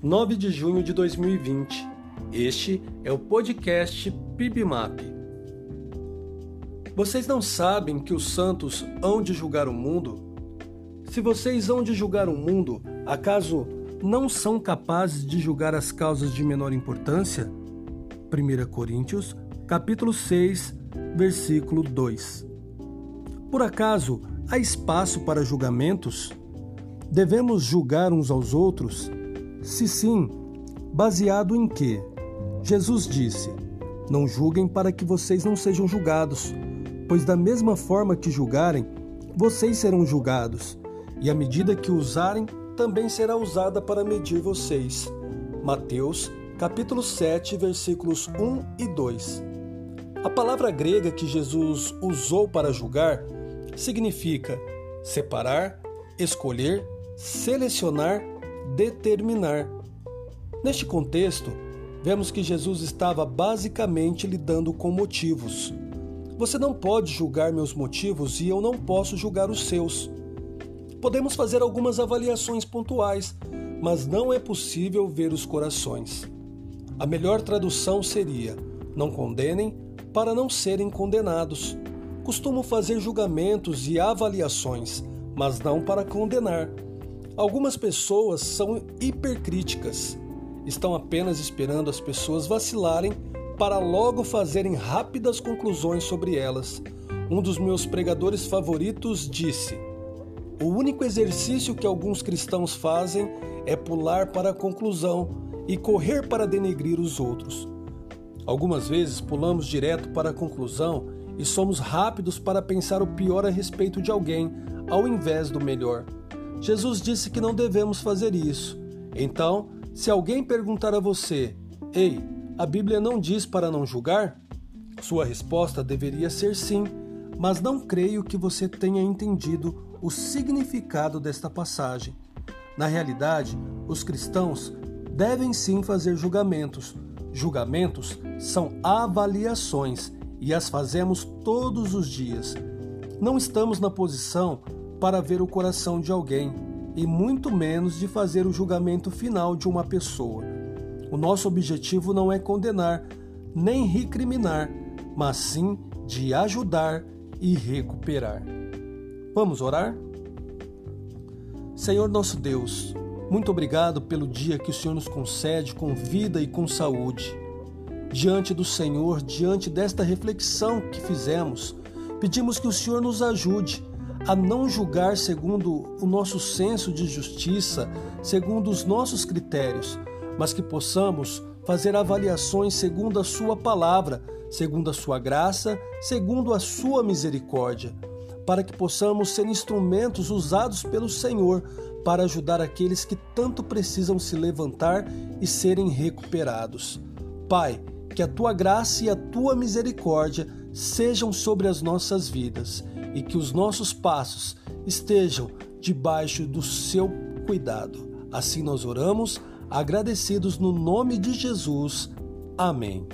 9 de junho de 2020. Este é o podcast PIBMAP. Vocês não sabem que os santos hão de julgar o mundo? Se vocês hão de julgar o mundo, acaso não são capazes de julgar as causas de menor importância? 1 Coríntios, capítulo 6, versículo 2. Por acaso há espaço para julgamentos? Devemos julgar uns aos outros? Se sim, baseado em quê? Jesus disse: Não julguem para que vocês não sejam julgados, pois da mesma forma que julgarem, vocês serão julgados, e a medida que usarem também será usada para medir vocês. Mateus, capítulo 7, versículos 1 e 2. A palavra grega que Jesus usou para julgar significa separar, escolher, selecionar, determinar. Neste contexto, vemos que Jesus estava basicamente lidando com motivos. Você não pode julgar meus motivos e eu não posso julgar os seus. Podemos fazer algumas avaliações pontuais, mas não é possível ver os corações. A melhor tradução seria: não condenem para não serem condenados costumo fazer julgamentos e avaliações, mas não para condenar. Algumas pessoas são hipercríticas. Estão apenas esperando as pessoas vacilarem para logo fazerem rápidas conclusões sobre elas. Um dos meus pregadores favoritos disse: O único exercício que alguns cristãos fazem é pular para a conclusão e correr para denegrir os outros. Algumas vezes pulamos direto para a conclusão e somos rápidos para pensar o pior a respeito de alguém, ao invés do melhor. Jesus disse que não devemos fazer isso. Então, se alguém perguntar a você: Ei, a Bíblia não diz para não julgar? Sua resposta deveria ser sim, mas não creio que você tenha entendido o significado desta passagem. Na realidade, os cristãos devem sim fazer julgamentos. Julgamentos são avaliações e as fazemos todos os dias. Não estamos na posição para ver o coração de alguém e muito menos de fazer o julgamento final de uma pessoa. O nosso objetivo não é condenar nem recriminar, mas sim de ajudar e recuperar. Vamos orar? Senhor nosso Deus, muito obrigado pelo dia que o Senhor nos concede com vida e com saúde diante do Senhor, diante desta reflexão que fizemos, pedimos que o Senhor nos ajude a não julgar segundo o nosso senso de justiça, segundo os nossos critérios, mas que possamos fazer avaliações segundo a Sua palavra, segundo a Sua graça, segundo a Sua misericórdia, para que possamos ser instrumentos usados pelo Senhor para ajudar aqueles que tanto precisam se levantar e serem recuperados. Pai, que a tua graça e a tua misericórdia sejam sobre as nossas vidas e que os nossos passos estejam debaixo do seu cuidado. Assim nós oramos, agradecidos no nome de Jesus. Amém.